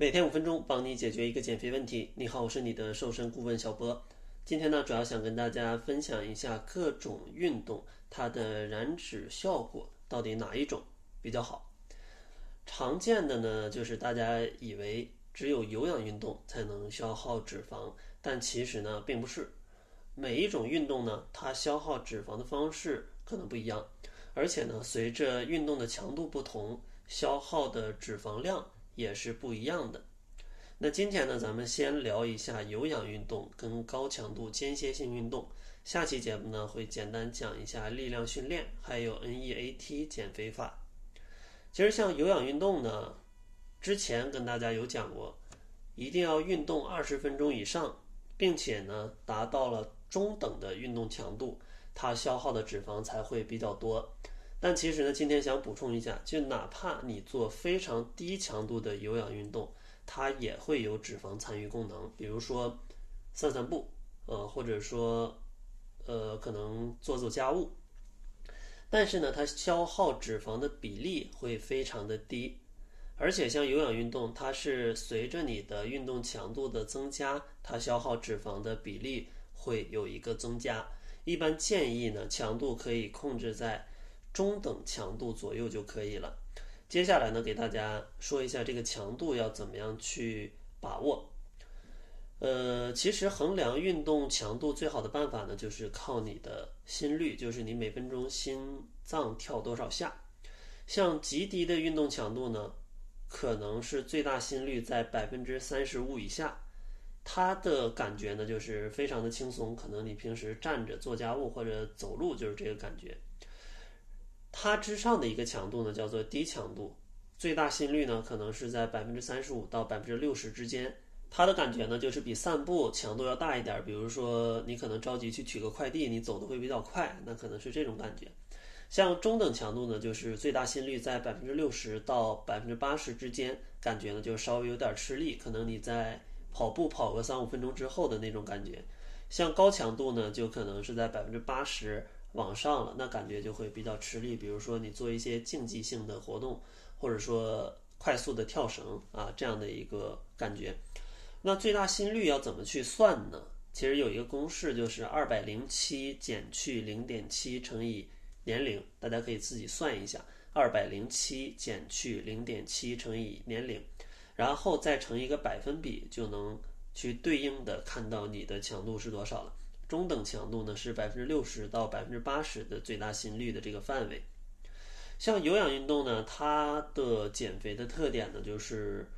每天五分钟，帮你解决一个减肥问题。你好，我是你的瘦身顾问小波。今天呢，主要想跟大家分享一下各种运动它的燃脂效果到底哪一种比较好。常见的呢，就是大家以为只有有氧运动才能消耗脂肪，但其实呢，并不是。每一种运动呢，它消耗脂肪的方式可能不一样，而且呢，随着运动的强度不同，消耗的脂肪量。也是不一样的。那今天呢，咱们先聊一下有氧运动跟高强度间歇性运动。下期节目呢，会简单讲一下力量训练，还有 NEAT 减肥法。其实像有氧运动呢，之前跟大家有讲过，一定要运动二十分钟以上，并且呢，达到了中等的运动强度，它消耗的脂肪才会比较多。但其实呢，今天想补充一下，就哪怕你做非常低强度的有氧运动，它也会有脂肪参与功能。比如说散散步，呃，或者说呃，可能做做家务。但是呢，它消耗脂肪的比例会非常的低，而且像有氧运动，它是随着你的运动强度的增加，它消耗脂肪的比例会有一个增加。一般建议呢，强度可以控制在。中等强度左右就可以了。接下来呢，给大家说一下这个强度要怎么样去把握。呃，其实衡量运动强度最好的办法呢，就是靠你的心率，就是你每分钟心脏跳多少下。像极低的运动强度呢，可能是最大心率在百分之三十五以下，它的感觉呢就是非常的轻松，可能你平时站着做家务或者走路就是这个感觉。它之上的一个强度呢，叫做低强度，最大心率呢可能是在百分之三十五到百分之六十之间。它的感觉呢，就是比散步强度要大一点。比如说，你可能着急去取个快递，你走的会比较快，那可能是这种感觉。像中等强度呢，就是最大心率在百分之六十到百分之八十之间，感觉呢就稍微有点吃力，可能你在跑步跑个三五分钟之后的那种感觉。像高强度呢，就可能是在百分之八十。往上了，那感觉就会比较吃力。比如说你做一些竞技性的活动，或者说快速的跳绳啊，这样的一个感觉。那最大心率要怎么去算呢？其实有一个公式，就是二百零七减去零点七乘以年龄，大家可以自己算一下。二百零七减去零点七乘以年龄，然后再乘一个百分比，就能去对应的看到你的强度是多少了。中等强度呢是百分之六十到百分之八十的最大心率的这个范围。像有氧运动呢，它的减肥的特点呢，就是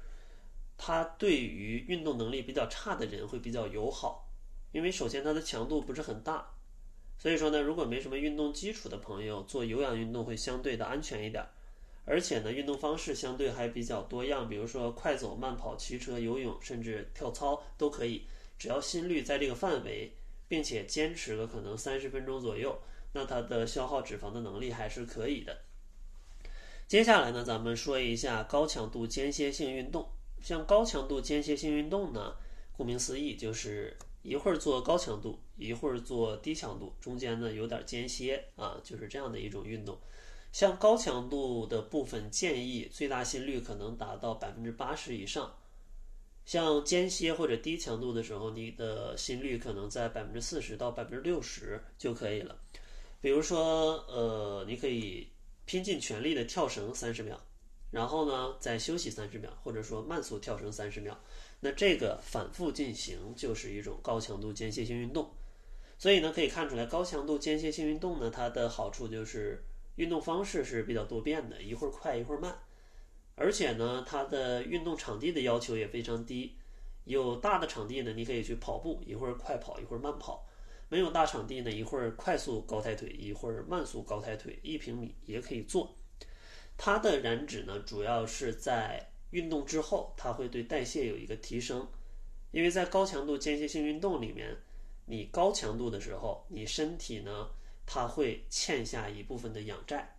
它对于运动能力比较差的人会比较友好，因为首先它的强度不是很大，所以说呢，如果没什么运动基础的朋友做有氧运动会相对的安全一点，而且呢，运动方式相对还比较多样，比如说快走、慢跑、骑车、游泳，甚至跳操都可以，只要心率在这个范围。并且坚持个可能三十分钟左右，那它的消耗脂肪的能力还是可以的。接下来呢，咱们说一下高强度间歇性运动。像高强度间歇性运动呢，顾名思义，就是一会儿做高强度，一会儿做低强度，中间呢有点间歇啊，就是这样的一种运动。像高强度的部分，建议最大心率可能达到百分之八十以上。像间歇或者低强度的时候，你的心率可能在百分之四十到百分之六十就可以了。比如说，呃，你可以拼尽全力的跳绳三十秒，然后呢再休息三十秒，或者说慢速跳绳三十秒。那这个反复进行就是一种高强度间歇性运动。所以呢，可以看出来高强度间歇性运动呢，它的好处就是运动方式是比较多变的，一会儿快一会儿慢。而且呢，它的运动场地的要求也非常低。有大的场地呢，你可以去跑步，一会儿快跑，一会儿慢跑；没有大场地呢，一会儿快速高抬腿，一会儿慢速高抬腿，一平米也可以做。它的燃脂呢，主要是在运动之后，它会对代谢有一个提升。因为在高强度间歇性运动里面，你高强度的时候，你身体呢，它会欠下一部分的氧债。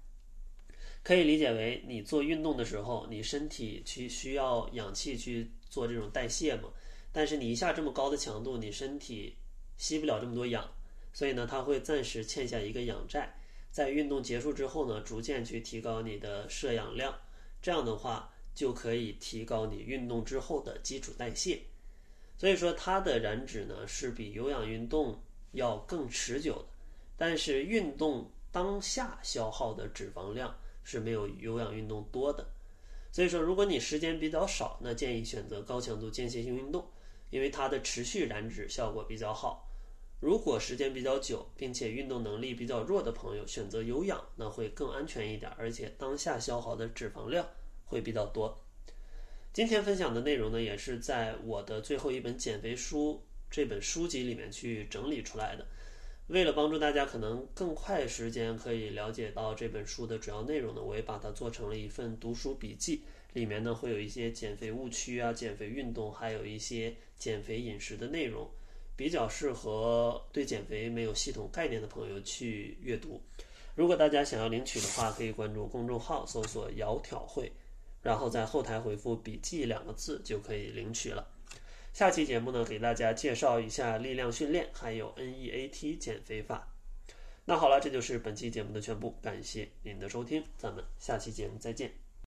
可以理解为，你做运动的时候，你身体去需要氧气去做这种代谢嘛。但是你一下这么高的强度，你身体吸不了这么多氧，所以呢，它会暂时欠下一个氧债。在运动结束之后呢，逐渐去提高你的摄氧量，这样的话，就可以提高你运动之后的基础代谢。所以说，它的燃脂呢是比有氧运动要更持久的，但是运动当下消耗的脂肪量是没有有氧运动多的。所以说，如果你时间比较少，那建议选择高强度间歇性运动，因为它的持续燃脂效果比较好。如果时间比较久，并且运动能力比较弱的朋友，选择有氧，那会更安全一点，而且当下消耗的脂肪量会比较多。今天分享的内容呢，也是在我的最后一本减肥书这本书籍里面去整理出来的。为了帮助大家可能更快时间可以了解到这本书的主要内容呢，我也把它做成了一份读书笔记，里面呢会有一些减肥误区啊、减肥运动，还有一些减肥饮食的内容，比较适合对减肥没有系统概念的朋友去阅读。如果大家想要领取的话，可以关注公众号搜索“窈窕会”，然后在后台回复“笔记”两个字就可以领取了。下期节目呢，给大家介绍一下力量训练，还有 NEAT 减肥法。那好了，这就是本期节目的全部，感谢您的收听，咱们下期节目再见。